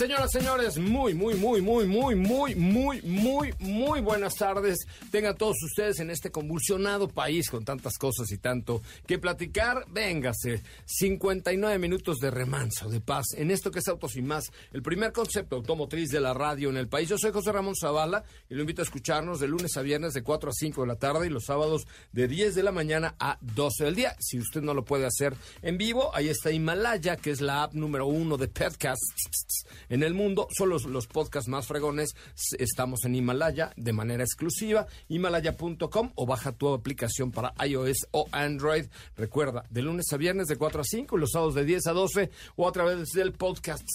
Señoras, señores, muy, muy, muy, muy, muy, muy, muy, muy, muy buenas tardes. Tengan todos ustedes en este convulsionado país con tantas cosas y tanto que platicar. Véngase, 59 minutos de remanso, de paz, en esto que es Autos y Más, el primer concepto automotriz de la radio en el país. Yo soy José Ramón Zavala y lo invito a escucharnos de lunes a viernes de 4 a 5 de la tarde y los sábados de 10 de la mañana a 12 del día. Si usted no lo puede hacer en vivo, ahí está Himalaya, que es la app número uno de podcasts en el mundo. Son los, los podcasts más fregones. Estamos en Himalaya de manera exclusiva. Himalaya.com o baja tu aplicación para iOS o Android. Recuerda, de lunes a viernes de 4 a 5 y los sábados de 10 a 12 o a través del podcast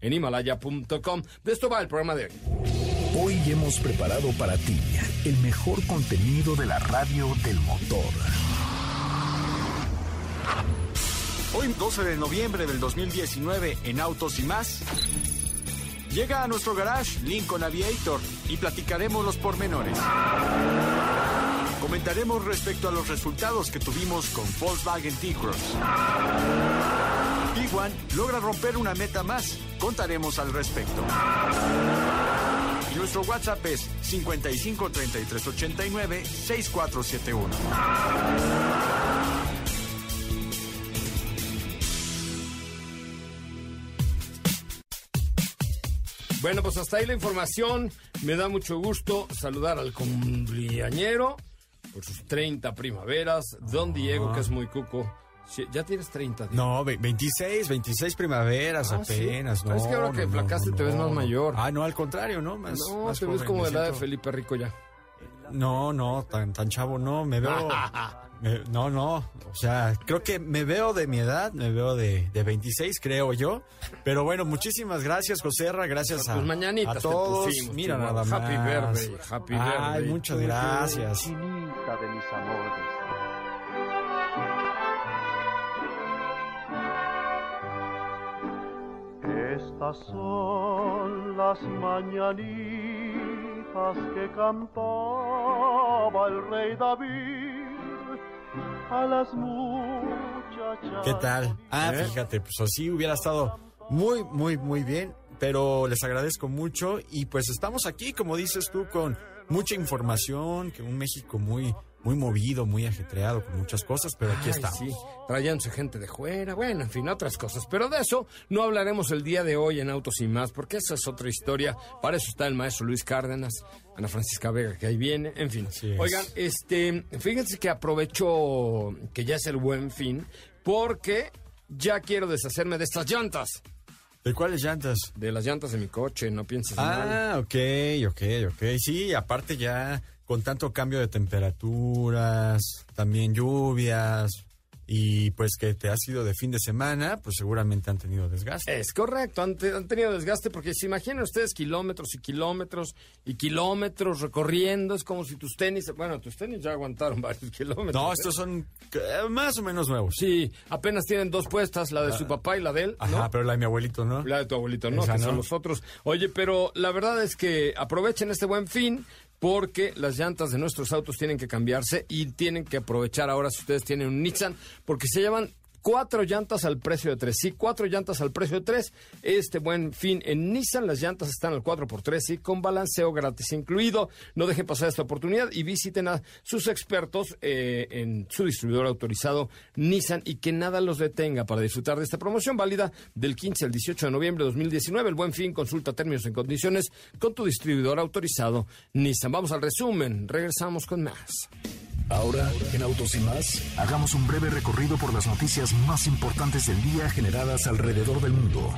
en himalaya.com. De esto va el programa de hoy. Hoy hemos preparado para ti el mejor contenido de la radio del motor. Hoy, 12 de noviembre del 2019, en Autos y más, llega a nuestro garage Lincoln Aviator y platicaremos los pormenores. Comentaremos respecto a los resultados que tuvimos con Volkswagen T-Cross. Tiguan logra romper una meta más. Contaremos al respecto. Y nuestro WhatsApp es 55 33 89 6471. Bueno, pues hasta ahí la información. Me da mucho gusto saludar al cumpleañero por sus 30 primaveras. Don Diego, que es muy cuco. Ya tienes 30. Diego. No, ve- 26, 26 primaveras Ah, apenas. Ah, No, es que ahora que no, flacaste no, te ves más mayor. Ah, no, al contrario, ¿no? Más, no, más te ves como de la de. Felipe Rico ya. No, no, tan, tan chavo no, me veo... me- no, no, o sea, creo que me veo de mi edad, me veo de, de 26, creo yo. Pero bueno, muchísimas gracias, Joserra, gracias a, Pues mañanitas a te todos. pusimos, Mira nada más. happy birthday, happy Ay, birthday muchas to you. gracias. chinita de mis amores. Estas son las mañanitas que cantaba el rey David a las muchachas. ¿Qué tal? Ah, ¿Eh? fíjate, pues así hubiera estado muy, muy, muy bien. Pero les agradezco mucho y pues estamos aquí, como dices tú, con mucha información, que un México muy, muy movido, muy ajetreado, con muchas cosas, pero aquí estamos. Sí, trayéndose gente de fuera, bueno, en fin, otras cosas. Pero de eso no hablaremos el día de hoy en Autos y Más, porque esa es otra historia. Para eso está el maestro Luis Cárdenas, Ana Francisca Vega, que ahí viene, en fin. Es. Oigan, este, fíjense que aprovecho que ya es el buen fin, porque ya quiero deshacerme de estas llantas. ¿De cuáles llantas? De las llantas de mi coche, no pienses mal. Ah, ok, ok, ok. Sí, aparte ya con tanto cambio de temperaturas, también lluvias y pues que te has ido de fin de semana, pues seguramente han tenido desgaste. Es correcto, han, te- han tenido desgaste porque se imaginan ustedes kilómetros y kilómetros y kilómetros recorriendo, es como si tus tenis, bueno, tus tenis ya aguantaron varios kilómetros. No, ¿eh? estos son eh, más o menos nuevos. Sí, apenas tienen dos puestas, la de su papá y la de él, ¿no? Ajá, pero la de mi abuelito, ¿no? La de tu abuelito, ¿no? Esa que no. son los otros. Oye, pero la verdad es que aprovechen este buen fin porque las llantas de nuestros autos tienen que cambiarse y tienen que aprovechar ahora si ustedes tienen un Nissan porque se llevan cuatro llantas al precio de tres. Sí, cuatro llantas al precio de tres. Este buen fin en Nissan, las llantas están al 4x3 y con balanceo gratis incluido. No dejen pasar esta oportunidad y visiten a sus expertos eh, en su distribuidor autorizado Nissan y que nada los detenga para disfrutar de esta promoción válida del 15 al 18 de noviembre de 2019. El buen fin, consulta términos y condiciones con tu distribuidor autorizado Nissan. Vamos al resumen, regresamos con más. Ahora, en Autos y más, hagamos un breve recorrido por las noticias más importantes del día generadas alrededor del mundo.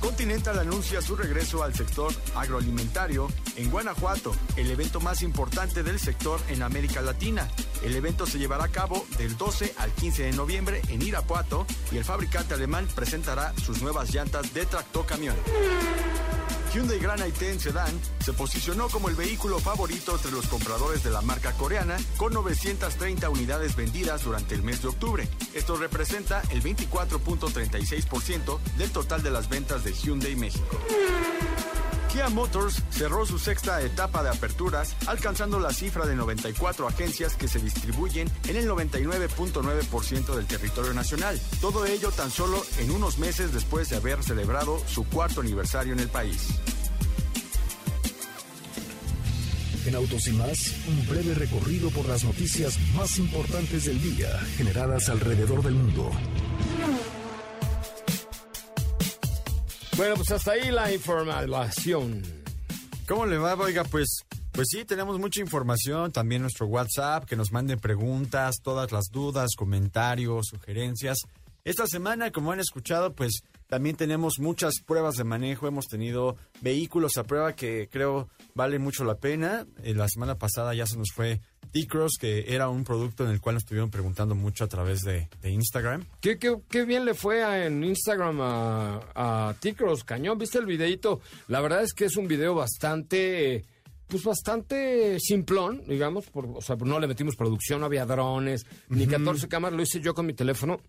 Continental anuncia su regreso al sector agroalimentario en Guanajuato, el evento más importante del sector en América Latina. El evento se llevará a cabo del 12 al 15 de noviembre en Irapuato y el fabricante alemán presentará sus nuevas llantas de tractocamión. Hyundai Grand i10 Sedan se posicionó como el vehículo favorito entre los compradores de la marca coreana con 930 unidades vendidas durante el mes de octubre. Esto representa el 24.36% del total de las ventas de Hyundai México. Kia Motors cerró su sexta etapa de aperturas, alcanzando la cifra de 94 agencias que se distribuyen en el 99.9% del territorio nacional. Todo ello tan solo en unos meses después de haber celebrado su cuarto aniversario en el país. En Autos y más, un breve recorrido por las noticias más importantes del día generadas alrededor del mundo. Bueno, pues hasta ahí la información. ¿Cómo le va? Oiga, pues, pues sí, tenemos mucha información. También nuestro WhatsApp, que nos manden preguntas, todas las dudas, comentarios, sugerencias. Esta semana, como han escuchado, pues también tenemos muchas pruebas de manejo. Hemos tenido vehículos a prueba que creo vale mucho la pena. Eh, la semana pasada ya se nos fue T-Cross, que era un producto en el cual nos estuvieron preguntando mucho a través de, de Instagram. ¿Qué, qué, qué bien le fue a- en Instagram a, a T-Cross, cañón. ¿Viste el videito? La verdad es que es un video bastante, pues bastante simplón, digamos. Por, o sea, no le metimos producción, no había drones, ni 14 cámaras. Lo hice yo con mi teléfono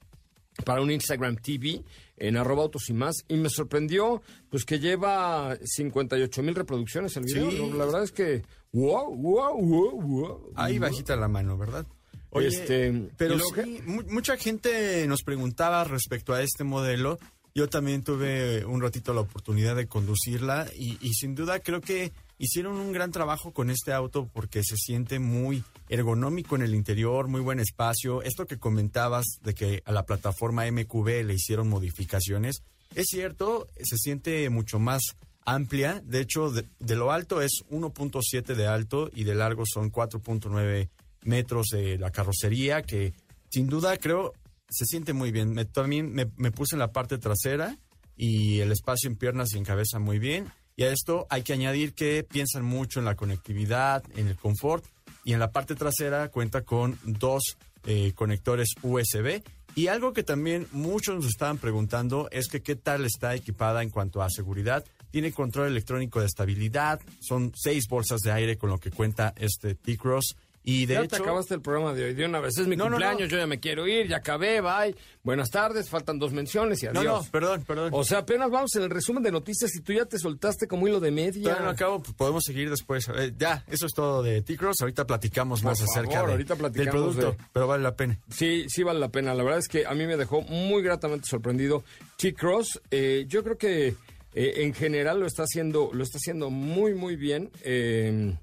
para un Instagram TV en arroba autos y más. Y me sorprendió, pues que lleva 58 mil reproducciones el video. La verdad es que, wow, wow, wow, wow. Ahí bajita la mano, ¿verdad? Oye, Este, pero ¿y luego sí, mu- mucha gente nos preguntaba respecto a este modelo. Yo también tuve un ratito la oportunidad de conducirla y, y sin duda creo que hicieron un gran trabajo con este auto porque se siente muy ergonómico en el interior, muy buen espacio. Esto que comentabas de que a la plataforma MQB le hicieron modificaciones, es cierto, se siente mucho más amplia. De hecho, de, lo alto es 1.7 de alto y de largo son 4.9 metros de la carrocería, que sin duda creo se siente muy bien. Me, también me, me puse en la parte trasera y el espacio en piernas y en cabeza muy bien. Y a esto hay que añadir que piensan mucho en la conectividad, en el confort y en la parte trasera cuenta con dos eh, conectores USB. Y algo que también muchos nos estaban preguntando es que qué tal está equipada en cuanto a seguridad. Tiene control electrónico de estabilidad, son seis bolsas de aire con lo que cuenta este T-Cross. Y de ya hecho, te acabaste el programa de hoy de una vez. Es mi No, no, cumpleaños, no. yo ya me quiero ir, ya acabé, bye. Buenas tardes, faltan dos menciones y no, adiós. no, perdón, perdón. O sea, apenas vamos en el resumen de noticias y tú ya te soltaste como hilo de media. Todavía no acabo, pues, podemos seguir después. Eh, ya, eso es todo de T-Cross. Ahorita platicamos más acerca de- ahorita del producto, de- pero vale la pena. Sí, sí vale la pena. La verdad es que a mí me dejó muy gratamente sorprendido T-Cross. Eh, yo creo que eh, en general lo está haciendo, lo está haciendo muy, muy bien. Eh,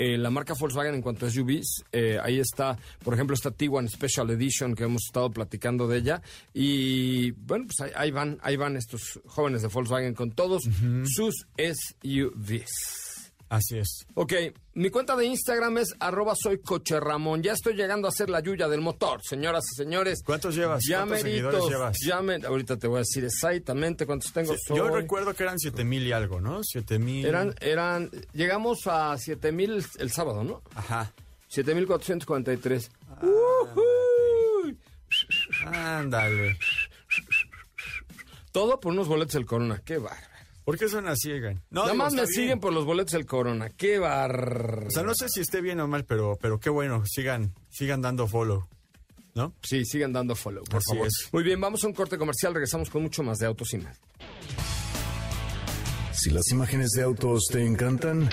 eh, la marca Volkswagen en cuanto a SUVs, eh, ahí está, por ejemplo, esta Tiguan Special Edition que hemos estado platicando de ella. Y bueno, pues ahí, ahí van, ahí van estos jóvenes de Volkswagen con todos sus SUVs. Así es. Ok, mi cuenta de Instagram es arroba soy coche Ramón. Ya estoy llegando a ser la yuya del motor, señoras y señores. ¿Cuántos llevas? Ya ¿Cuántos meritos, seguidores llevas? ya me- ahorita te voy a decir exactamente cuántos tengo. Sí, yo recuerdo que eran siete mil y algo, ¿no? Siete mil. Eran, eran, llegamos a 7000 el, el sábado, ¿no? Ajá. 7443. Ah, Ujuy. Ándale. Todo por unos boletos del Corona, qué bárbaro. ¿Por qué son así, Egan? No, Nada digo, más me bien. siguen por los boletos del Corona, qué bárbaro. O sea, no sé si esté bien o mal, pero, pero qué bueno. Sigan, sigan dando follow. ¿No? Sí, sigan dando follow, por Así favor. es. Muy bien, vamos a un corte comercial, regresamos con mucho más de Autos y Más. Si las imágenes de autos te encantan,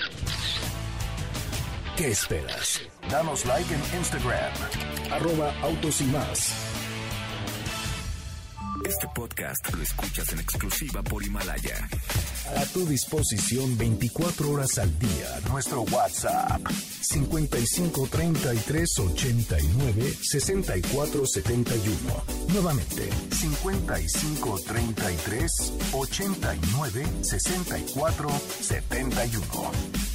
¿qué esperas? Danos like en Instagram, arroba autos y más. Este podcast lo escuchas en exclusiva por Himalaya. A tu disposición 24 horas al día. Nuestro WhatsApp 55 33 89 64 71. Nuevamente 55 33 89 64 71.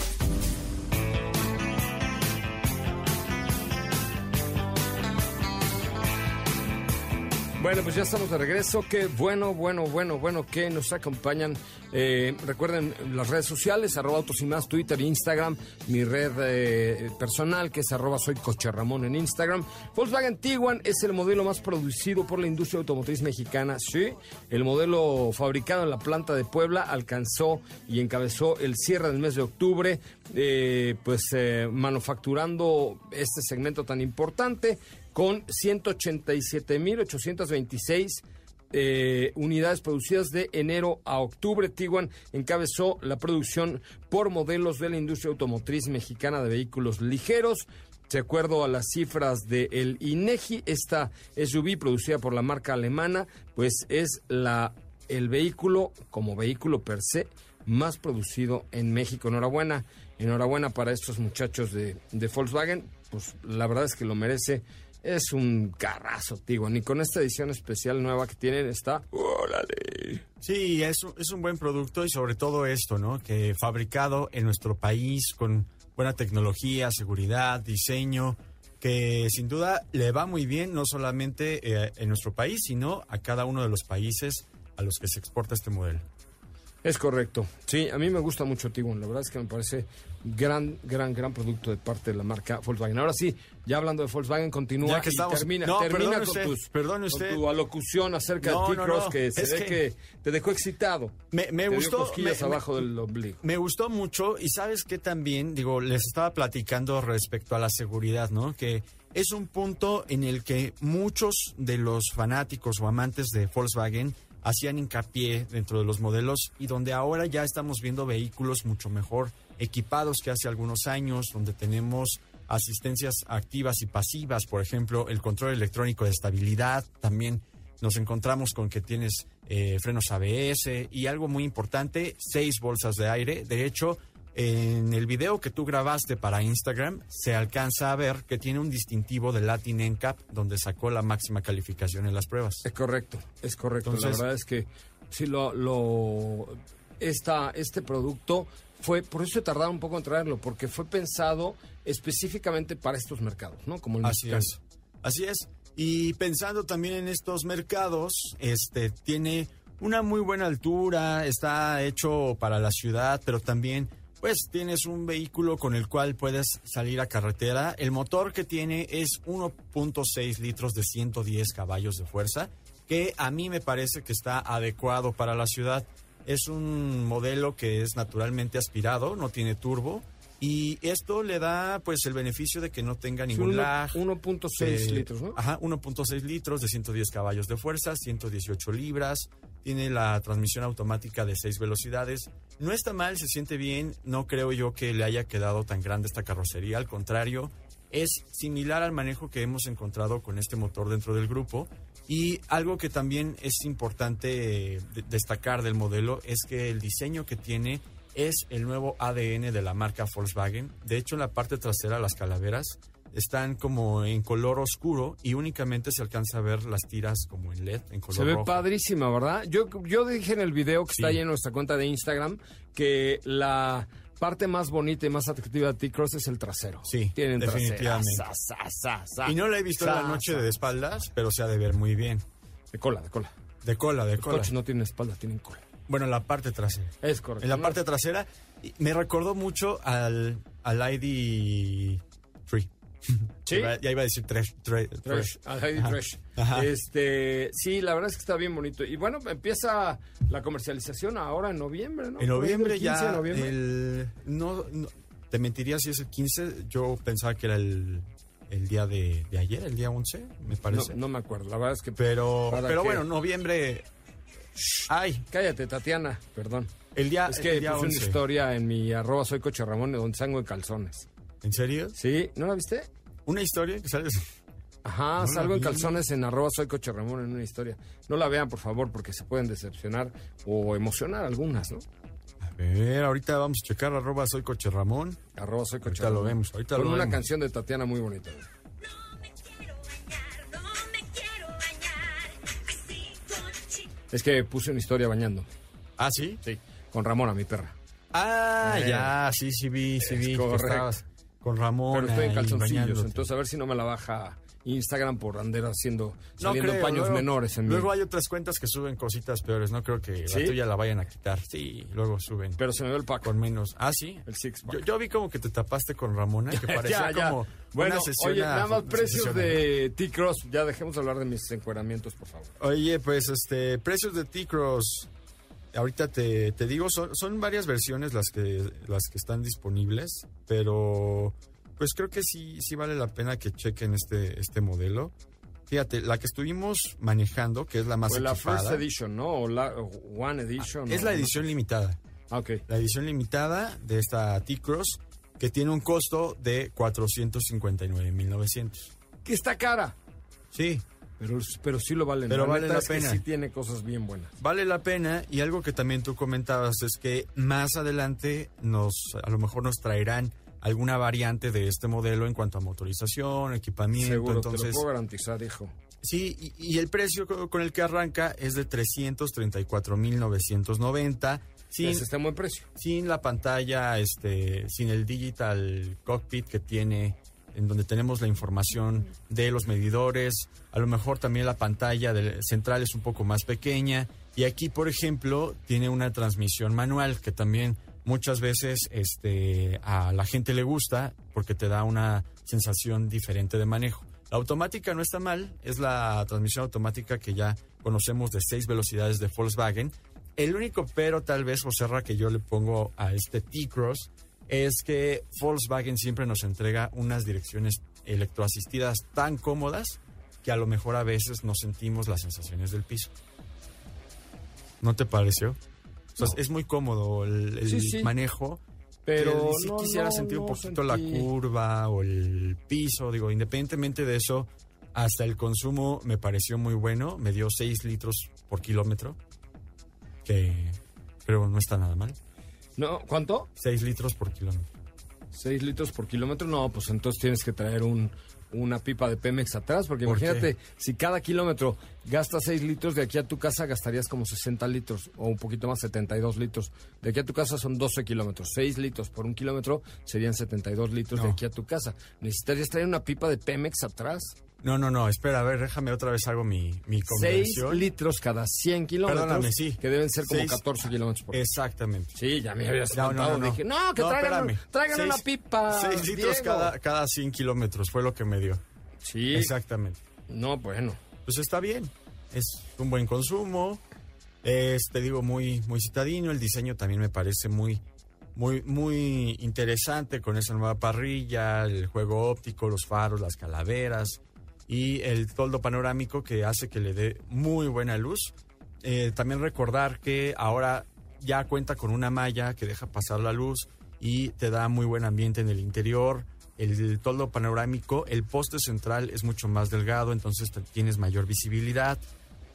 Bueno, pues ya estamos de regreso. Qué bueno, bueno, bueno, bueno que nos acompañan. Eh, recuerden las redes sociales, arroba autos y más, Twitter e Instagram. Mi red eh, personal, que es arroba soy Coche Ramón en Instagram. Volkswagen Tiguan es el modelo más producido por la industria automotriz mexicana. Sí, el modelo fabricado en la planta de Puebla alcanzó y encabezó el cierre del mes de octubre, eh, pues manufacturando este segmento tan importante con 187.826 eh, unidades producidas de enero a octubre. Tiguan encabezó la producción por modelos de la industria automotriz mexicana de vehículos ligeros. De acuerdo a las cifras del INEGI, esta SUV producida por la marca alemana, pues es la el vehículo como vehículo per se más producido en México. Enhorabuena, enhorabuena para estos muchachos de, de Volkswagen. Pues la verdad es que lo merece es un carrazo, digo, ni con esta edición especial nueva que tienen está... ¡Órale! Sí, es, es un buen producto y sobre todo esto, ¿no? Que fabricado en nuestro país con buena tecnología, seguridad, diseño, que sin duda le va muy bien no solamente eh, en nuestro país, sino a cada uno de los países a los que se exporta este modelo. Es correcto. Sí, a mí me gusta mucho Tiguan. La verdad es que me parece gran, gran, gran producto de parte de la marca Volkswagen. Ahora sí, ya hablando de Volkswagen, continúa y termina, termina con, tu alocución acerca de T-Cross que se ve que, te dejó excitado. Me, gustó. Me, abajo del ombligo. Me gustó mucho y sabes que también, digo, les estaba platicando respecto a la seguridad, ¿no? Que es un punto en el que muchos de los fanáticos o amantes de Volkswagen hacían hincapié dentro de los modelos y donde ahora ya estamos viendo vehículos mucho mejor equipados que hace algunos años, donde tenemos asistencias activas y pasivas, por ejemplo, el control electrónico de estabilidad, también nos encontramos con que tienes eh, frenos ABS y algo muy importante, seis bolsas de aire. De hecho, en el video que tú grabaste para Instagram se alcanza a ver que tiene un distintivo de Latin NCAP donde sacó la máxima calificación en las pruebas. Es correcto, es correcto. la verdad es que sí lo, lo esta, este producto fue, por eso tardaron un poco en traerlo, porque fue pensado específicamente para estos mercados, ¿no? Como el Así es. Así es. Y pensando también en estos mercados, este tiene una muy buena altura, está hecho para la ciudad, pero también pues tienes un vehículo con el cual puedes salir a carretera. El motor que tiene es 1.6 litros de 110 caballos de fuerza, que a mí me parece que está adecuado para la ciudad. Es un modelo que es naturalmente aspirado, no tiene turbo. Y esto le da pues el beneficio de que no tenga ningún lag. 1.6 eh, litros, ¿no? Ajá, 1.6 litros de 110 caballos de fuerza, 118 libras, tiene la transmisión automática de seis velocidades. No está mal, se siente bien, no creo yo que le haya quedado tan grande esta carrocería, al contrario, es similar al manejo que hemos encontrado con este motor dentro del grupo. Y algo que también es importante destacar del modelo es que el diseño que tiene es el nuevo ADN de la marca Volkswagen. De hecho, en la parte trasera, las calaveras están como en color oscuro y únicamente se alcanza a ver las tiras como en LED, en color Se ve rojo. padrísima, ¿verdad? Yo, yo dije en el video que está ahí en nuestra cuenta de Instagram que la parte más bonita y más atractiva de T-Cross es el trasero. Sí, Tienen definitivamente. y no la he visto en la noche de espaldas, pero se ha de ver muy bien. De cola, de cola. De cola, de Los cola. coches no tienen espalda, tienen cola. Bueno, la parte trasera. Es correcto. En la parte trasera me recordó mucho al, al ID3. Sí. Ya iba a decir trash. trash, trash. trash. Este, sí, la verdad es que está bien bonito. Y bueno, empieza la comercialización ahora en noviembre, ¿no? En noviembre ya. El, no, te mentiría si es el 15. Yo pensaba que era el, el día de, de, ayer, el día 11, me parece. No, me acuerdo, la verdad es que. Pero, pero bueno, noviembre. Ay. Cállate, Tatiana, perdón. El día Es que el día puse una historia en mi arroba soy coche Ramón donde salgo en calzones. ¿En serio? Sí, ¿no la viste? ¿Una historia que sales? Ajá, salgo en calzones en arroba soy coche Ramón en una historia. No la vean, por favor, porque se pueden decepcionar o emocionar algunas, ¿no? A ver, ahorita vamos a checar arroba soy coche Ramón. Arroba soy coche Ahorita Ramón. lo vemos, ahorita Con lo una vemos. canción de Tatiana muy bonita. Es que puse una historia bañando. ¿Ah, sí? Sí, con Ramona, mi perra. Ah, Eh, ya, sí, sí vi, sí es vi. que correcto. estabas- con Ramón. Pero estoy en calzoncillos, entonces a ver si no me la baja Instagram por andar haciendo saliendo paños menores en Luego hay otras cuentas que suben cositas peores, no creo que la tuya la vayan a quitar. Sí, luego suben. Pero se me ve el pack. Con menos. Ah, sí. El six Yo, vi como que te tapaste con Ramona, que parecía como bueno, oye, nada más precios de T-Cross. Ya dejemos de hablar de mis encueramientos, por favor. Oye, pues este, precios de T-Cross. Ahorita te, te digo, son, son varias versiones las que, las que están disponibles, pero pues creo que sí, sí vale la pena que chequen este, este modelo. Fíjate, la que estuvimos manejando, que es la más pues la First Edition, ¿no? O la One Edition. es la edición limitada. Ah, ok. La edición limitada de esta T-Cross, que tiene un costo de 459.900. Que está cara. Sí. Pero, pero sí lo vale. Pero vale la pena. sí tiene cosas bien buenas. Vale la pena y algo que también tú comentabas es que más adelante nos, a lo mejor nos traerán alguna variante de este modelo en cuanto a motorización, equipamiento. Seguro, entonces, te lo puedo garantizar, hijo. Sí, y, el precio con el que arranca es de 334.990. Sin, Ese está buen precio. Sin la pantalla, este, sin el digital cockpit que tiene, en donde tenemos la información de los medidores. A lo mejor también la pantalla central es un poco más pequeña. Y aquí, por ejemplo, tiene una transmisión manual que también muchas veces este, a la gente le gusta porque te da una sensación diferente de manejo. La automática no está mal, es la transmisión automática que ya conocemos de seis velocidades de Volkswagen. El único pero tal vez, Joserra, que yo le pongo a este T-Cross es que Volkswagen siempre nos entrega unas direcciones electroasistidas tan cómodas que a lo mejor a veces no sentimos las sensaciones del piso. ¿No te pareció? es muy cómodo el, manejo. Pero si quisiera sentir un poquito la curva o el piso, digo, independientemente de eso, hasta el consumo me pareció muy bueno. Me dio 6 litros por kilómetro, que pero no está nada mal. No, ¿cuánto? 6 litros por kilómetro. 6 litros por kilómetro, no, pues entonces tienes que traer un, una pipa de Pemex atrás, porque imagínate, si cada kilómetro gastas 6 litros, de aquí a tu casa gastarías como 60 litros, o un poquito más, 72 litros. De aquí a tu casa son 12 kilómetros. 6 litros por un kilómetro serían 72 litros de aquí a tu casa. ¿Necesitarías traer una pipa de Pemex atrás? No, no, no, espera, a ver, déjame otra vez hago mi, mi conversión. 6 litros cada 100 kilómetros. Perdóname, sí. Que deben ser como 14 kilómetros por. Exactamente. Sí, ya me habías no, no, no, Dije, no, que traigan, traigan una pipa. 6 litros cada, cada 100 kilómetros fue lo que me dio. Sí. Exactamente. No, bueno. Pues está bien. Es un buen consumo. Es, te digo, muy, muy citadino. El diseño también me parece muy, muy, muy interesante con esa nueva parrilla, el juego óptico, los faros, las calaveras y el toldo panorámico que hace que le dé muy buena luz. Eh, también recordar que ahora ya cuenta con una malla que deja pasar la luz y te da muy buen ambiente en el interior. El, toldo panorámico, el poste central es mucho más delgado, entonces tienes mayor visibilidad.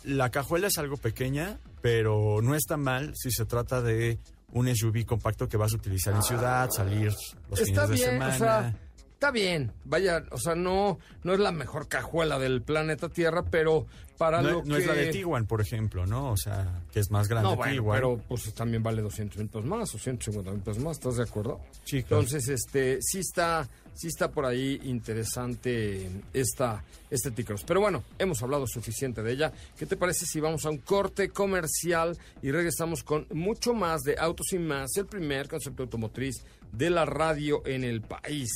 La cajuela es algo pequeña, pero no está mal si se trata de un SUV compacto que vas a utilizar en ciudad, salir los fines de semana está bien, vaya, o sea, no, no es la mejor cajuela del planeta Tierra, pero para no, lo no es la de Tiguan, por ejemplo, ¿no? O sea, que es más grande no, bueno, pero pues también vale 200 mil pesos más o 150 mil pesos más, ¿estás de acuerdo? Sí, Entonces, este, sí está, sí está por ahí interesante esta, este Ticros. Pero bueno, hemos hablado suficiente de ella. ¿Qué te parece si vamos a un corte comercial y regresamos con mucho más de Autos y Más, el primer concepto automotriz de la radio en el país.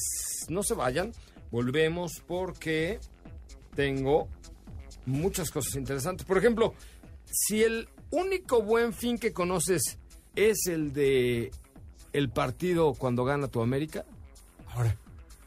No se vayan, volvemos porque tengo muchas cosas interesantes. Por ejemplo, si el único buen fin que conoces es el de el partido cuando gana tu América. Ahora,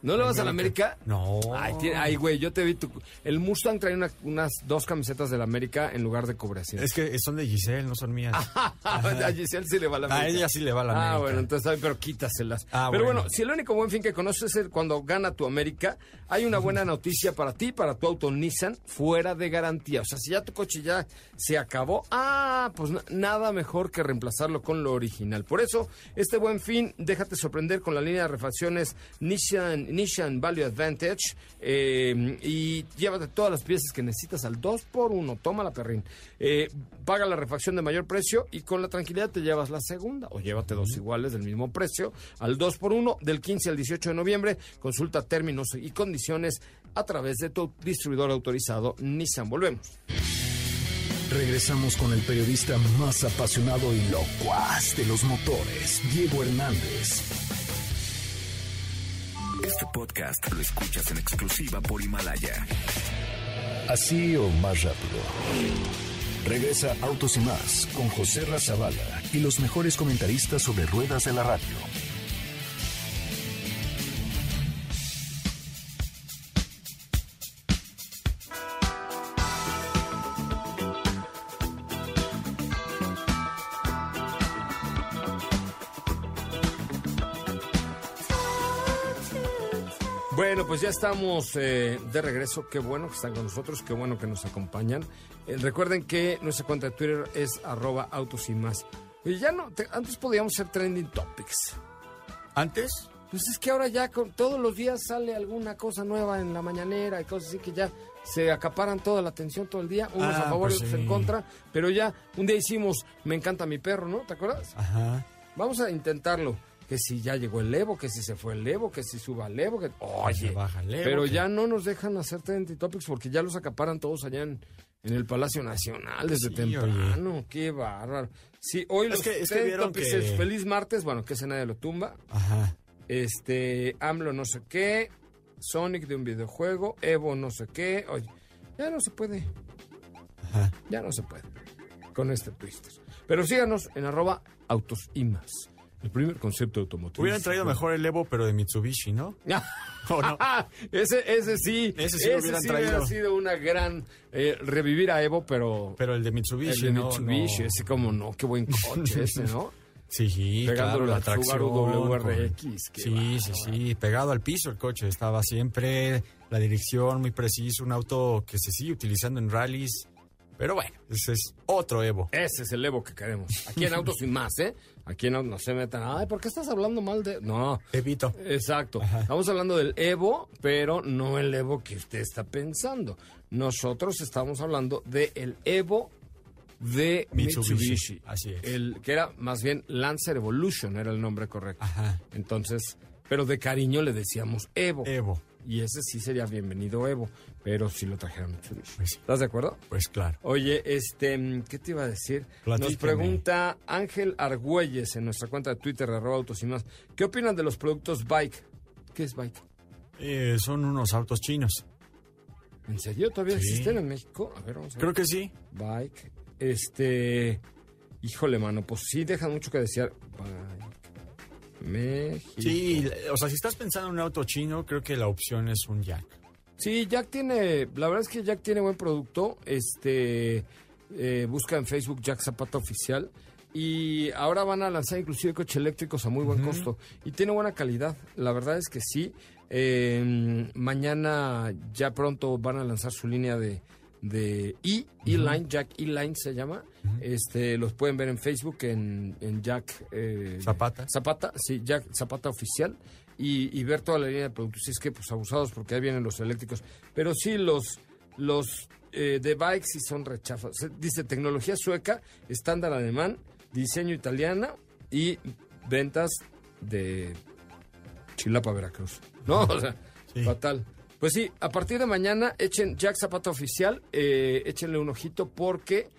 ¿No le vas a la América? No. Ay, güey, yo te vi. Tu... El Mustang trae unas dos camisetas de la América en lugar de Cobrecia. Es que son de Giselle, no son mías. a Giselle sí le va a la América. A ella sí le va la ah, América. Ah, bueno, entonces, pero quítaselas. Ah, pero bueno. si el único buen fin que conoces es cuando gana tu América, hay una buena noticia para ti, para tu auto Nissan, fuera de garantía. O sea, si ya tu coche ya se acabó, ah, pues nada mejor que reemplazarlo con lo original. Por eso, este buen fin, déjate sorprender con la línea de refacciones Nissan Nissan Value Advantage eh, y llévate todas las piezas que necesitas al 2x1. Toma la perrín. Eh, paga la refacción de mayor precio y con la tranquilidad te llevas la segunda o llévate dos iguales del mismo precio al 2x1 del 15 al 18 de noviembre. Consulta términos y condiciones a través de tu distribuidor autorizado Nissan. Volvemos. Regresamos con el periodista más apasionado y locuaz de los motores, Diego Hernández. Este podcast lo escuchas en exclusiva por Himalaya. Así o más rápido. Regresa Autos y más con José Razabala y los mejores comentaristas sobre ruedas de la radio Bueno, pues ya estamos eh, de regreso. Qué bueno que están con nosotros, qué bueno que nos acompañan. Eh, recuerden que nuestra cuenta de Twitter es arroba autos y más. Y ya no, antes podíamos ser trending topics. ¿Antes? Pues es que ahora ya con, todos los días sale alguna cosa nueva en la mañanera y cosas así que ya se acaparan toda la atención todo el día, unos a ah, favor y pues otros en contra. Pero ya un día hicimos Me encanta mi perro, ¿no? ¿Te acuerdas? Ajá. Vamos a intentarlo que si ya llegó el Evo, que si se fue el Evo, que si suba el Evo, que oye, baja el Evo, pero ya no nos dejan hacer trending topics porque ya los acaparan todos allá en, el Palacio Nacional desde temprano, qué bárbaro. Sí, hoy los que, es que feliz martes, bueno, que ese nadie lo tumba. Ajá. Este, AMLO no sé qué, Sonic de un videojuego, Evo no sé qué, oye, ya no se puede. Ajá. Ya no se puede con este Twister. Pero síganos en arroba autos y más. El primer concepto automotriz. Hubieran traído mejor el Evo, pero de Mitsubishi, ¿no? no? ese, ese sí. Ese sí, hubieran traído. hubiera sido una gran. Eh, revivir a Evo, pero. Pero el de Mitsubishi. El de Mitsubishi, ese como no. Qué buen coche ese, ¿no? Sí, Pegándolo claro, la tracción. WRX. Sí, sí, sí. Pegado al piso el coche. Estaba siempre. La dirección muy preciso. Un auto que se sigue utilizando en rallies pero bueno, ese es otro Evo. Ese es el Evo que queremos. Aquí en Autos Sin Más, ¿eh? Aquí no, no se metan. Ay, ¿por qué estás hablando mal de...? No. Evito. Exacto. Estamos hablando del Evo, pero no el Evo que usted está pensando. Nosotros estamos hablando del Evo de Mitsubishi. Así es. El, que era más bien Lancer Evolution, era el nombre correcto. Ajá. Entonces, pero de cariño le decíamos Evo. Evo. Y ese sí sería bienvenido Evo, pero si lo trajeron Mitsubishi. Pues ¿Estás de acuerdo? Pues claro. Oye, este, ¿qué te iba a decir? Nos pregunta Ángel Argüelles en nuestra cuenta de Twitter, arroba autos y más. ¿Qué opinan de los productos Bike? ¿Qué es Bike? Eh, son unos autos chinos. ¿En serio? ¿Todavía existen en México? A ver, vamos a ver. Creo que sí. Bike. Este. Híjole, mano, pues sí dejan mucho que desear. Bike. México. Sí, o sea, si estás pensando en un auto chino, creo que la opción es un Jack. Sí, Jack tiene, la verdad es que Jack tiene buen producto. Este, eh, busca en Facebook Jack Zapata Oficial. Y ahora van a lanzar inclusive coches eléctricos a muy buen costo. Y tiene buena calidad. La verdad es que sí. Em, mañana ya pronto van a lanzar su línea de, de E, E-Line, Jack E-Line se llama. Este, los pueden ver en Facebook en, Jack eh, Zapata. Zapata, sí, Jack Zapata oficial. Y, ver toda la línea de productos. Y es que, pues, abusados porque ahí vienen los eléctricos. Pero sí, los, los eh, de bikes sí son rechazos. Dice tecnología sueca, estándar alemán, diseño italiana y ventas de Chilapa, Veracruz. ¿No? O sea, fatal. Pues sí, a partir de mañana echen Jack Zapata Oficial, eh, échenle un ojito porque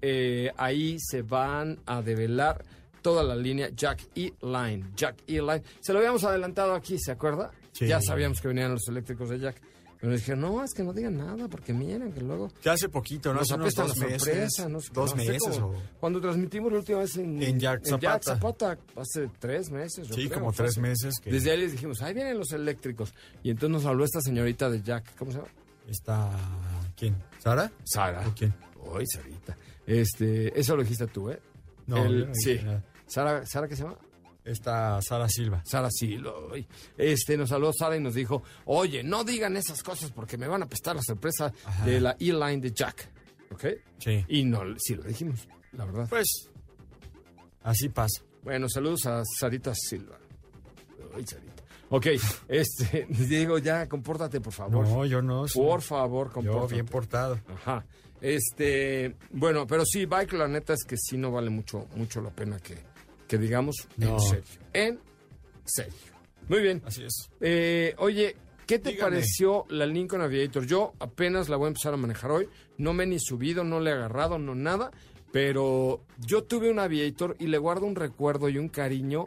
eh, ahí se van a develar toda la línea Jack E-Line. Jack E-Line. Se lo habíamos adelantado aquí, ¿se acuerda? Ya sabíamos que venían los eléctricos de Jack. Pero dije, no, es que no digan nada, porque miren que luego... Ya hace poquito, ¿no? Hace unos dos meses. dos meses. Cuando transmitimos la última vez en, en, Jack, Zapata. hace tres meses. Sí, como tres meses. Desde ahí les dijimos, ahí vienen los eléctricos. Y entonces nos habló esta señorita de Jack, ¿cómo se llama? Está... ¿Quién? ¿Sara? Sara. quién? Hoy, Sarita. Este, eso lo dijiste tú, ¿eh? No, sí. Sara, ¿Sara qué se llama? Está Sara Silva. Sara Silva. Este, nos habló Sara y nos dijo, oye, no digan esas cosas porque me van a prestar la sorpresa de la E-Line de Jack. ¿Ok? Sí. Y no, sí lo dijimos, la verdad. Pues, así pasa. Bueno, saludos a Sarita Silva. Ay, Sarita. Ok, este, Diego, ya, compórtate, por favor. No, yo no. sí. Por favor, Yo compórtate. bien portado. Ajá. Este, bueno, pero sí, Bike, la neta es que sí no vale mucho, mucho la pena que, que digamos No. en serio. En serio. Muy bien. Así es. Eh, oye, ¿qué te Dígame. pareció la Lincoln Aviator? Yo apenas la voy a empezar a manejar hoy. No me he ni subido, no le he agarrado, no nada. Pero yo tuve un Aviator y le guardo un recuerdo y un cariño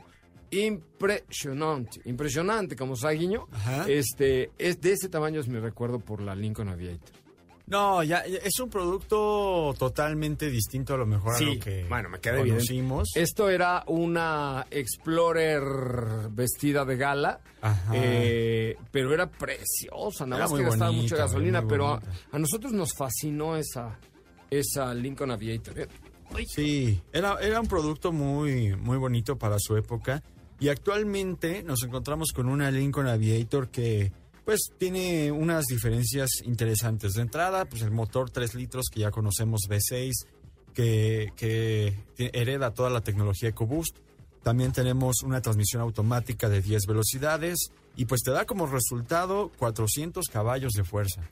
impresionante. Impresionante, como Saguiño. Ajá. Este, es de ese tamaño es mi recuerdo por la Lincoln Aviator. No, ya ya es un producto totalmente distinto a lo mejor a lo que bueno, me queda evidente. conocimos. Esto era una Explorer vestida de gala, Ajá. eh, pero era preciosa, nada Era más que gastaba mucha gasolina, muy pero a nosotros nos fascinó esa, esa Lincoln Aviator. ¿eh? Sí, era, era un producto muy, muy bonito para su época. Y actualmente nos encontramos con una Lincoln Aviator que pues tiene unas diferencias interesantes. De entrada, pues el motor 3 litros que ya conocemos V6, que, que hereda toda la tecnología EcoBoost. También tenemos una transmisión automática de 10 velocidades y pues te da como resultado 400 caballos de fuerza.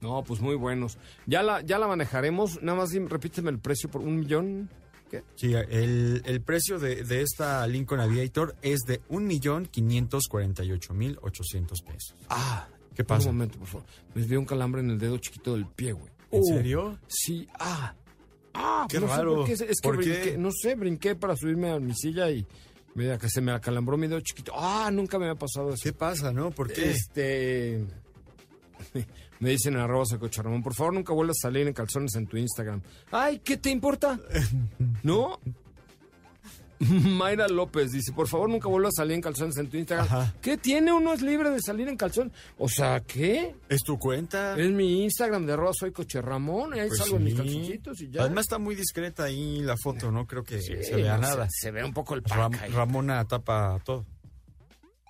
No, pues muy buenos. Ya la, ya la manejaremos, nada más repíteme el precio por un millón. ¿Qué? Sí, el, el precio de, de esta Lincoln Aviator es de 1.548.800 pesos. Ah, ¿Qué pasa? Un momento, por favor. Me dio un calambre en el dedo chiquito del pie, güey. ¿En Uh, serio? Sí, ah. Ah, Qué no sé raro. por qué, es que ¿Por qué? brinqué, no sé, brinqué para subirme a mi silla y mira que se me acalambró mi dedo chiquito. Ah, nunca me había pasado eso. ¿Qué pasa, no? ¿Por qué? Este me dicen en arroba Ramón, por favor nunca vuelvas a salir en calzones en tu Instagram. Ay, ¿qué te importa? ¿No? Mayra López dice, por favor nunca vuelvas a salir en calzones en tu Instagram. Ajá. ¿Qué tiene? Uno es libre de salir en calzón. O sea, ¿qué? ¿Es tu cuenta? Es mi Instagram de arroba soy coche Ramón, ahí Pues salgo en mis calzoncitos y ya. Además está muy discreta ahí la foto, no creo que Sí, se vea no, nada. Se, se ve un poco el Ram- pack ahí. Ramona tapa todo.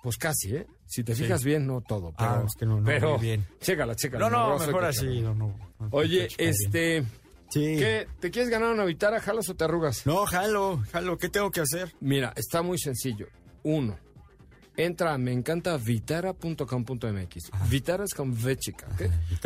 Pues casi, ¿eh? Si te Sí. fijas bien, no todo. Pero, Ah, es que no, no, pero, muy bien. Chécala, chécala. No, no, mejor así. No, no, Oye, este... Sí. ¿Qué? ¿Te quieres ganar una vitara, jalas o te arrugas? No, jalo, jalo. ¿Qué tengo que hacer? Mira, está muy sencillo. Uno, entra a meencantavitara.com.mx. Vitara es con V chica, ¿ok?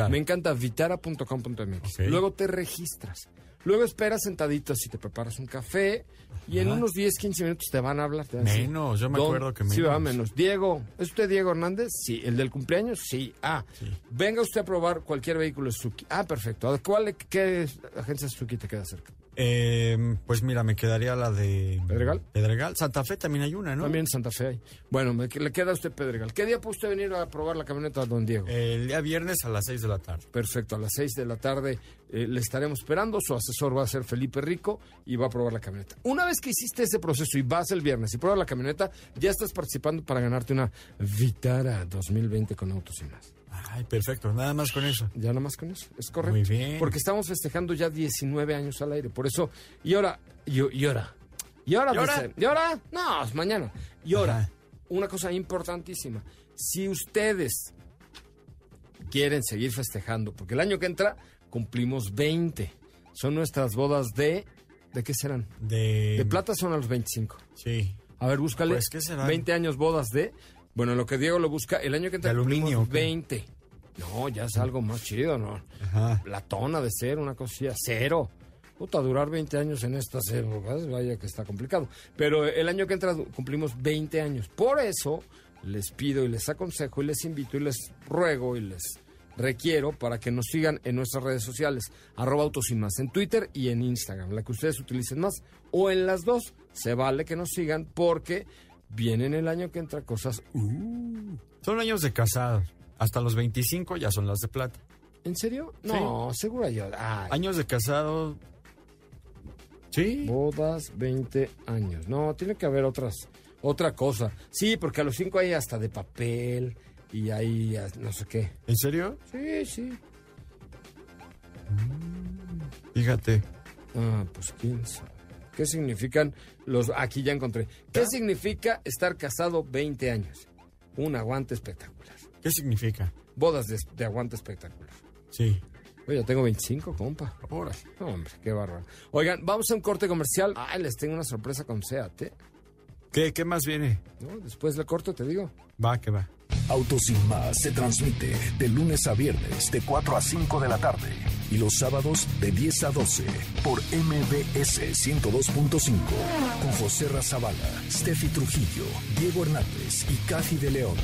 Me encanta vitara.com.mx. Luego te registras. Luego esperas sentadito si te preparas un café y en Ajá. unos 10, 15 minutos te van a hablar. te van a decir, Menos, yo me "Don- acuerdo que Sí, va menos". menos. Diego, ¿es usted Diego Hernández? Sí. ¿El del cumpleaños? Sí. Ah, venga usted a probar cualquier vehículo Suzuki. Ah, perfecto. ¿A ¿Cuál, ¿Qué agencia Suzuki te queda cerca? Eh, pues mira, me quedaría la de... ¿Pedregal? Pedregal. Santa Fe también hay una, ¿no? También en Santa Fe hay. Bueno, me- le queda a usted Pedregal. ¿Qué día puede usted venir a probar la camioneta, don Diego? El día viernes a las 6 de la tarde. Perfecto, a las 6 de la tarde eh, le estaremos esperando. Su asesor va a ser Felipe Rico y va a probar la camioneta. Una vez que hiciste ese proceso y vas el viernes y pruebas la camioneta, ya estás participando para ganarte una Vitara 2020 con autos y más. Ay, perfecto. Nada más con eso. Ya nada más con eso, es correcto. Muy bien. Porque estamos festejando ya 19 años al aire. Por eso, y ahora, y, y ahora, y ahora, ¿Y ahora? ¿y ahora? No, es mañana. Y ahora, Ajá. una cosa importantísima. Si ustedes quieren seguir festejando, porque el año que entra cumplimos 20. Son nuestras bodas de... ¿De qué serán? De... De plata son a los 25. Sí. A ver, búscale. Pues, ¿qué serán? 20 años bodas de... Bueno, lo que Diego lo busca, el año que entra aluminio, ¿o qué? 20. No, ya es algo más chido, ¿no? Ajá. Latona de cero, una cosilla, cero. Puta, durar 20 años en estas épocas, vaya que está complicado. Pero el año que entra cumplimos 20 años. Por eso les pido y les aconsejo y les invito y les ruego y les requiero para que nos sigan en nuestras redes sociales, arroba autos y más, en Twitter y en Instagram, la que ustedes utilicen más, o en las dos, se vale que nos sigan porque vienen el año que entra cosas... uh, Son años de casados. Hasta los 25 ya son las de plata. ¿En serio? No, seguro yo. Ay, Años de casado. Sí. Bodas, 20 años. No, tiene que haber otras, otra cosa. Sí, porque a los 5 hay hasta de papel y hay no sé qué. ¿En serio? Sí, sí. Fíjate. Ah, pues quién sabe. ¿Qué significan los... Aquí ya encontré. ¿Qué significa estar casado 20 años? Un aguante espectacular. ¿Qué significa? Bodas de, de aguante espectacular. Sí. Oye, ya tengo 25, compa. Ahora. No, hombre, qué bárbaro. Oigan, vamos a un corte comercial. Ay, les tengo una sorpresa con SEAT, ¿eh? ¿Qué, qué más viene? ¿no? Después le corto, te digo. Va, que va. Autos sin más se transmite de lunes a viernes de 4 a 5 de la tarde y los sábados de 10 a 12 por MBS 102.5 con José Razabala, Steffi Trujillo, Diego Hernández y Cafi de León.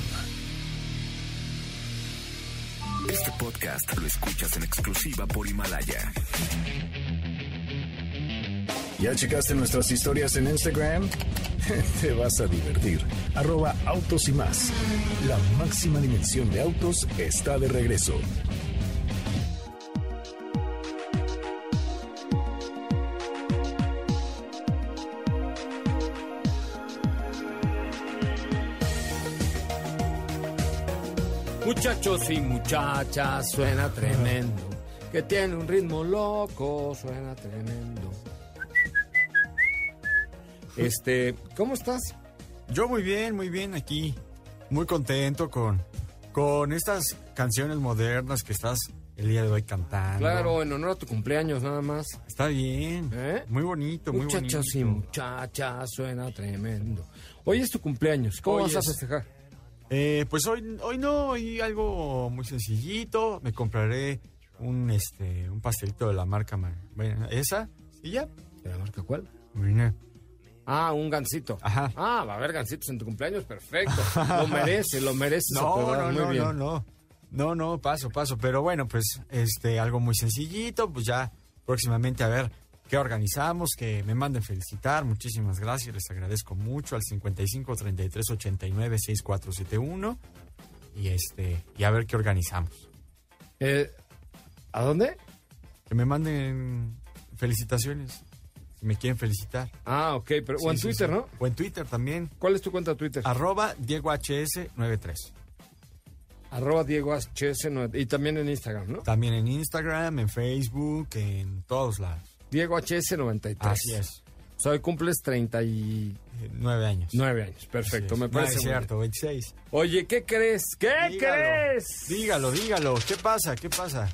Este podcast lo escuchas en exclusiva por Himalaya. ¿Ya checaste nuestras historias en Instagram? Te vas a divertir. Arroba autos y más. La máxima dimensión de autos está de regreso. Muchachos y muchachas, suena tremendo. Que tiene un ritmo loco, suena tremendo. Este, ¿cómo estás? Yo muy bien, muy bien aquí. Muy contento con, con estas canciones modernas que estás el día de hoy cantando. Claro, en honor a tu cumpleaños nada más. Está bien. ¿Eh? Muy bonito, muy Muchachos y bonito. muchachas, suena tremendo. Hoy es tu cumpleaños, ¿cómo Hoy vas a es- festejar? Eh, pues hoy, hoy no, hoy algo muy sencillito. Me compraré un este un pastelito de la marca ma- bueno, esa y ya. ¿De la marca cuál? Mira. Ah, un gansito. Ajá. Ah, va a haber gansitos en tu cumpleaños, perfecto. Lo merece, lo merece. No, no, muy no, bien. no, no. No, no, paso, paso. Pero bueno, pues este, algo muy sencillito, pues ya próximamente a ver qué organizamos, que me manden felicitar. Muchísimas gracias, les agradezco mucho al 55 33 89 6471 y este, y a ver qué organizamos. Eh, ¿A dónde? Que me manden felicitaciones, si me quieren felicitar. Ah, ok, pero o en sí, Twitter, sí. ¿no? O en Twitter también. ¿Cuál es tu cuenta de Twitter? Arroba Diego HS93. Arroba Diego HS9 y también en Instagram, ¿no? También en Instagram, en Facebook, en todos lados. Diego HS93. Así es. O sea, hoy cumples 39 Eh, Nueve años. años. Perfecto, me parece. No, es cierto, 26. bien. Oye, ¿qué crees? ¿Qué Dígalo. crees? Dígalo, dígalo. ¿Qué pasa? ¿Qué pasa?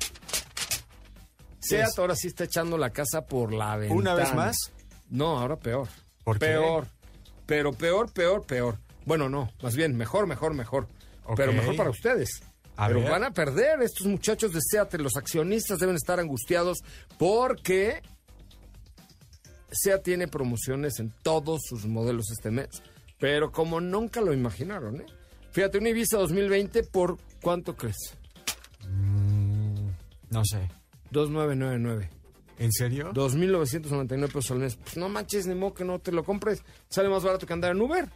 Seat es? ahora sí está echando la casa por la ventana. ¿Una vez más? No, ahora peor. ¿Por qué? peor. Pero peor, peor, peor. Bueno, no, más bien, mejor, mejor, mejor. Pero mejor para ustedes. A Pero ver. van a perder estos muchachos de SEAT. Los accionistas deben estar angustiados porque SEAT tiene promociones en todos sus modelos este mes. Pero como nunca lo imaginaron, ¿eh? Fíjate, un Ibiza 2020, ¿por cuánto crees? Mm, no sé. 2,999. ¿En serio? 2.999 pesos al mes. Pues no manches, ni modo que no te lo compres. Sale más barato que andar en Uber.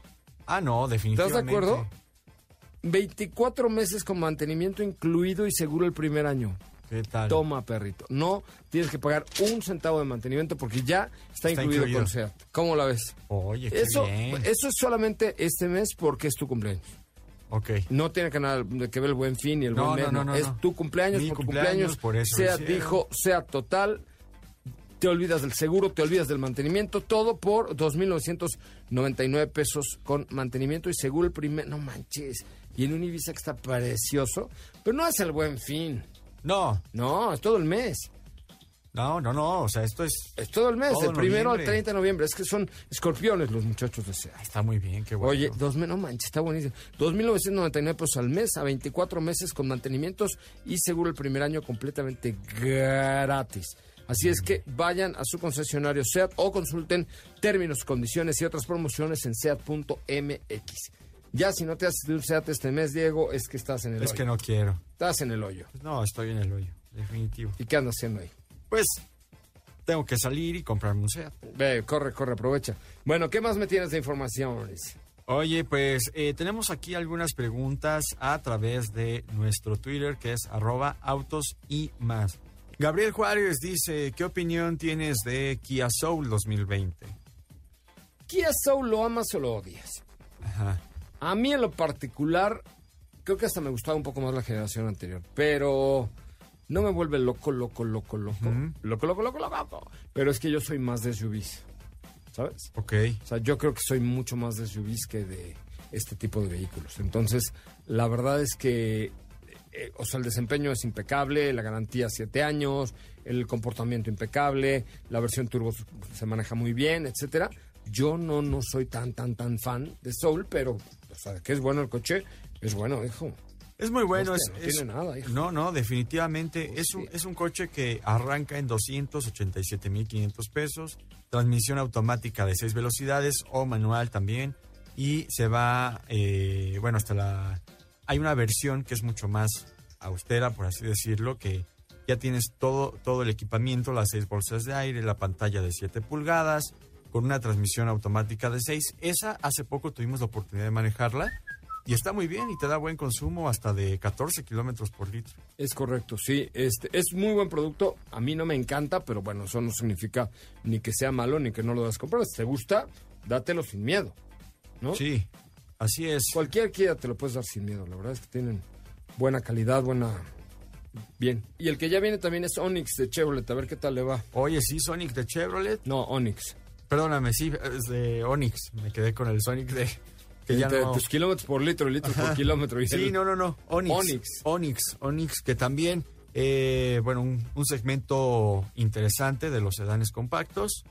Ah, no, ¿Estás definitivamente. de acuerdo? 24 meses con mantenimiento incluido y seguro el primer año. ¿Qué tal? Toma, perrito. No tienes que pagar un centavo de mantenimiento porque ya está, Está incluido, incluido. con SEAT. ¿Cómo la ves? Oye, qué Eso, bien. eso es solamente este mes porque es tu cumpleaños. Ok. No tiene que nada de que ver el buen fin y el No, buen mes. no, no, no. es tu cumpleaños, Mi por tu cumpleaños, por eso SEAT dijo, SEAT total. Te olvidas del seguro, te olvidas del mantenimiento, todo por 2.999 pesos con mantenimiento y seguro el primer... No manches. Y en un Ibiza que está precioso, pero no es el buen fin. No, No, es todo el mes. no, no, no. O sea, esto es. Es todo el mes, Todo del primero al noviembre. 30 de noviembre. Es que son escorpiones los muchachos de SEAT. Está muy bien, qué bueno. Oye, dos, no manches, está buenísimo. 2.999 pesos al mes a 24 meses con mantenimientos y seguro el primer año completamente gratis. Así es que vayan a su concesionario SEAT o consulten términos, condiciones y otras promociones en SEAT.mx. Ya si no te haces un SEAT este mes, Diego, es que estás en el es hoyo. que no quiero. Estás en el hoyo. Pues no, estoy en el hoyo, definitivo. ¿Y qué andas haciendo ahí? Pues tengo que salir y comprarme un SEAT. Ve, corre, corre, aprovecha. Bueno, ¿qué más me tienes de información? Oye, pues eh, tenemos aquí algunas preguntas a través de nuestro Twitter que es arroba autos y más. Gabriel Juárez dice, ¿qué opinión tienes de Kia Soul 2020? ¿Kia Soul lo amas o lo odias? Ajá. A mí en lo particular, creo que hasta me gustaba un poco más la generación anterior, pero no me vuelve loco, loco, loco, loco. Loco, loco, loco, loco. Pero es que yo soy más de SUVs, ¿sabes? Ok. O sea, yo creo que soy mucho más de SUVs que de este tipo de vehículos. Entonces, la verdad es que, eh, o sea, el desempeño es impecable, la garantía siete años, el comportamiento impecable, la versión turbo se maneja muy bien, etcétera. Yo no, no soy tan, tan, tan fan de Soul, pero, o sea, que es bueno el coche, es bueno, hijo. Es muy bueno. Hostia, es, no es- tiene nada, hijo. No, no, definitivamente. Pues es, un, es un coche que arranca en 287.500 pesos. Transmisión automática de 6 velocidades o manual también. Y se va, eh, bueno, hasta la... Hay una versión que es mucho más austera, por así decirlo, que ya tienes todo, todo el equipamiento, las seis bolsas de aire, la pantalla de 7 pulgadas, con una transmisión automática de 6. Esa hace poco tuvimos la oportunidad de manejarla y está muy bien y te da buen consumo hasta de 14 kilómetros por litro. Es correcto, sí. Este, es muy buen producto. A mí no me encanta, pero bueno, eso no significa ni que sea malo ni que no lo das comprar. Si te gusta, dátelo sin miedo. ¿no? Sí, así es. Cualquier Kia te lo puedes dar sin miedo. La verdad es que tienen buena calidad, buena. Bien. Y el que ya viene también es Onix de Chevrolet. A ver qué tal le va. Oye, sí, Sonic de Chevrolet. No, Onix. Perdóname, sí, es de Onix. Me quedé con el Sonic de... Que ya no... tus kilómetros por litro, litros por kilómetro. Y Sí, el- no, no, no. Onix. Onix. Onix. Onix, que también, eh, bueno, un, un segmento interesante de los sedanes compactos,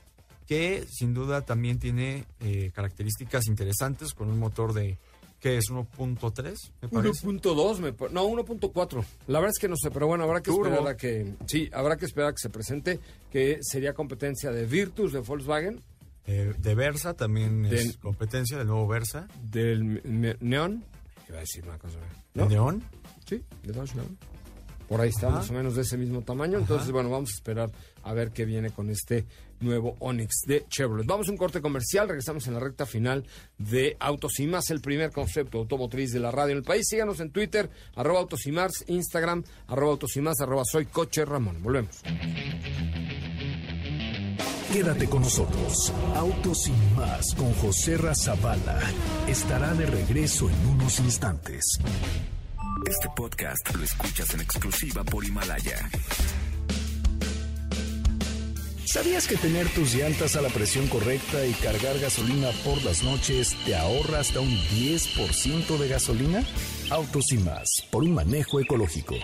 que sin duda también tiene eh, características interesantes con un motor de, ¿qué es? 1.3, me parece. 1.2, me pa- no, 1.4. La verdad es que no sé, pero bueno, habrá que Turbo. esperar a que. Sí, habrá que esperar a que se presente, que sería competencia de Virtus de Volkswagen, Eh, de Versa también es competencia del nuevo Versa. del Neon. Iba a decir una cosa, ¿De ¿no? Neón? Sí, de Dodge Neon. Por ahí está, Ajá. más o menos de ese mismo tamaño. Entonces, bueno, vamos a esperar a ver qué viene con este nuevo Onix de Chevrolet. Vamos a un corte comercial, regresamos en la recta final de Autos y Más, el primer concepto automotriz de la radio en el país. Síganos en Twitter, arroba Autos y Más, Instagram, arroba Autos y Más, arroba Soy Coche Ramón. Volvemos. Quédate con nosotros. Autos sin más con José Razabala estará de regreso en unos instantes. Este podcast lo escuchas en exclusiva por Himalaya. ¿Sabías que tener tus llantas a la presión correcta y cargar gasolina por las noches te ahorra hasta un 10% de gasolina? Autos y más, por un manejo ecológico.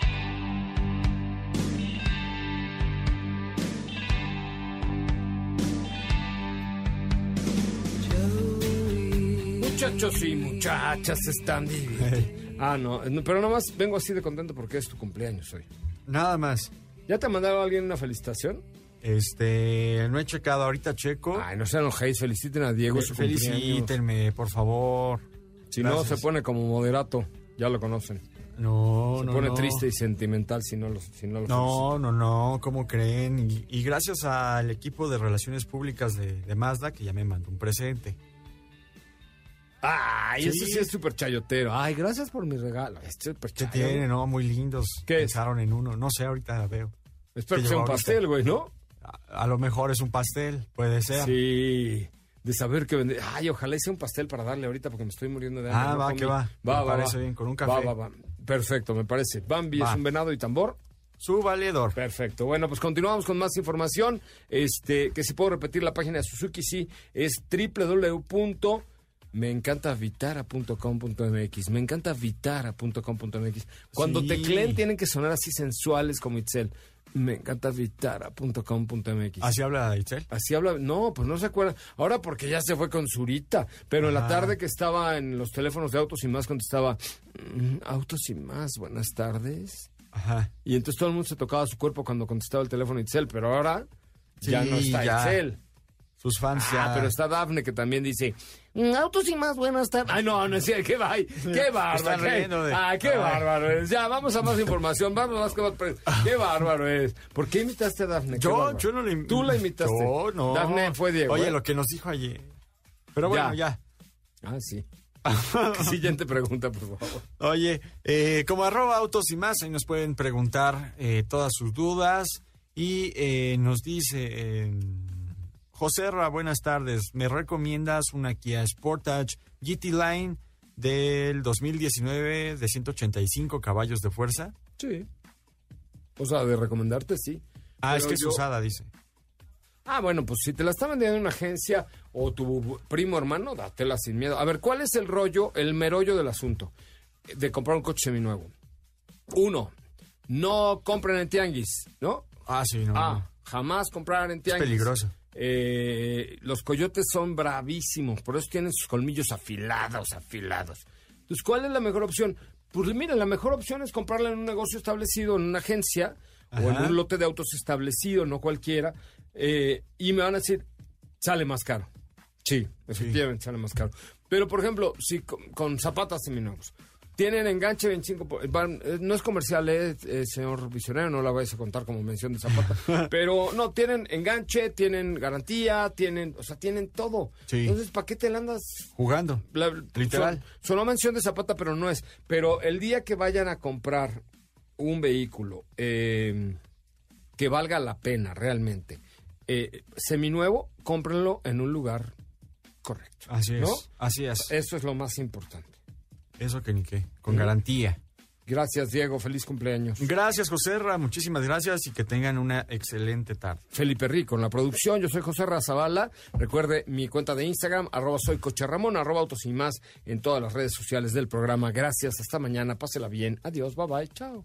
Muchachos y muchachas están divididos. Ah, no, no, pero nomás vengo así de contento porque es tu cumpleaños hoy. Nada más. ¿Ya te mandaron alguien una felicitación? Este, no he checado ahorita, checo. Ay, no sean enojéis, feliciten a Diego. su. Felicítenme, por favor. Si no, se pone como moderato. Ya lo conocen. No, Se no, pone no. triste y sentimental si no lo, si no lo No, no, no, ¿cómo creen? Y, y gracias al equipo de Relaciones Públicas de, de Mazda que ya me mandó un presente. Ay, eso sí es súper chayotero. Ay, gracias por mi regalo. Es súper ¿Qué tiene, no? Muy lindos. ¿Qué? Pensaron en uno. No sé, ahorita la veo. Espero ¿Qué que sea un pastel, güey, ¿no? A, a lo mejor es un pastel, puede ser. Sí. De saber que vende. Ay, ojalá hice un pastel para darle ahorita porque me estoy muriendo de hambre. Ah, no va, comí. que va. Va, Me va, parece va. bien, con un Va, café. va, va. Perfecto, me parece. Bambi Va. es un venado y tambor. Su valedor. Perfecto. Bueno, pues continuamos con más información. Este, que si puedo repetir la página de Suzuki, sí, es www.meencantavitara.com.mx. Me encanta vitara.com.mx. Cuando Sí. tecleen tienen que sonar así sensuales como Itzel. Me encanta vitara.com.mx. Así habla Itzel. Así habla, no, pues no se acuerda. Ahora porque ya se fue con Zurita, pero en la Ah. tarde que estaba en los teléfonos de Autos y Más contestaba, "Mm, Autos y Más, buenas tardes. Ajá. Y entonces todo el mundo se tocaba su cuerpo cuando contestaba el teléfono Itzel, pero ahora ya no está ya. Itzel. Sus fans Ah, ya. pero está Dafne que también dice, "Mm, Autos y Más, buenas tardes. Ay, no, no es cierto, qué, va- qué bárbaro. Qué- de- Ah, qué Ay. bárbaro es. Ya, vamos a más información, vamos a más Qué bárbaro es. ¿Por qué imitaste a Dafne? Yo, yo no le im- Tú la imitaste. Yo no. Dafne fue Diego. Oye, ¿eh? lo que nos dijo ayer. Pero bueno, Ya. ya. Ah, sí. Siguiente pregunta, por favor. Oye, eh, como arroba autos y más, ahí nos pueden preguntar eh, todas sus dudas. Y eh, nos dice, eh, José Ra, buenas tardes. ¿Me recomiendas una Kia Sportage GT Line del 2019 de 185 caballos de fuerza? Sí. O sea, de recomendarte, sí. Ah, es que es usada, dice. Ah, bueno, pues si te la está vendiendo una agencia o tu primo hermano, dátela sin miedo. A ver, ¿cuál es el rollo, el merollo del asunto de comprar un coche seminuevo? Uno, no compren en tianguis, ¿no? Ah, sí, no. Ah, jamás comprar en tianguis. peligroso. Eh, los coyotes son bravísimos, por eso tienen sus colmillos afilados, afilados. Entonces, ¿cuál es la mejor opción? Pues mira, la mejor opción es comprarla en un negocio establecido, en una agencia o en un lote de autos establecido, no cualquiera. Eh, y me van a decir, sale más caro. Sí, efectivamente sale más caro. Pero, por ejemplo, si con, con zapatas seminuevos, tienen enganche 25... Eh, no es comercial, eh, eh, señor visionario, no la vais a contar como mención de Zapata. pero no, tienen enganche, tienen garantía, tienen... O sea, tienen todo. Entonces, ¿para qué te la andas... Jugando. literal. Sonó mención de Zapata, pero no es. Pero el día que vayan a comprar un vehículo em, que valga la pena realmente, seminuevo, cómprenlo en un lugar correcto. Así es. Así es. Eso es lo más importante. Eso que ni qué, con garantía. Gracias, Diego. Feliz cumpleaños. Gracias, José Ra. Muchísimas gracias y que tengan una excelente tarde. Felipe Rico en la producción. Yo soy José Zavala. Recuerde mi cuenta de Instagram, arroba soy Coche Ramón, arroba autos y más en todas las redes sociales del programa. Gracias. Hasta mañana. Pásela bien. Adiós. Bye bye. Chao.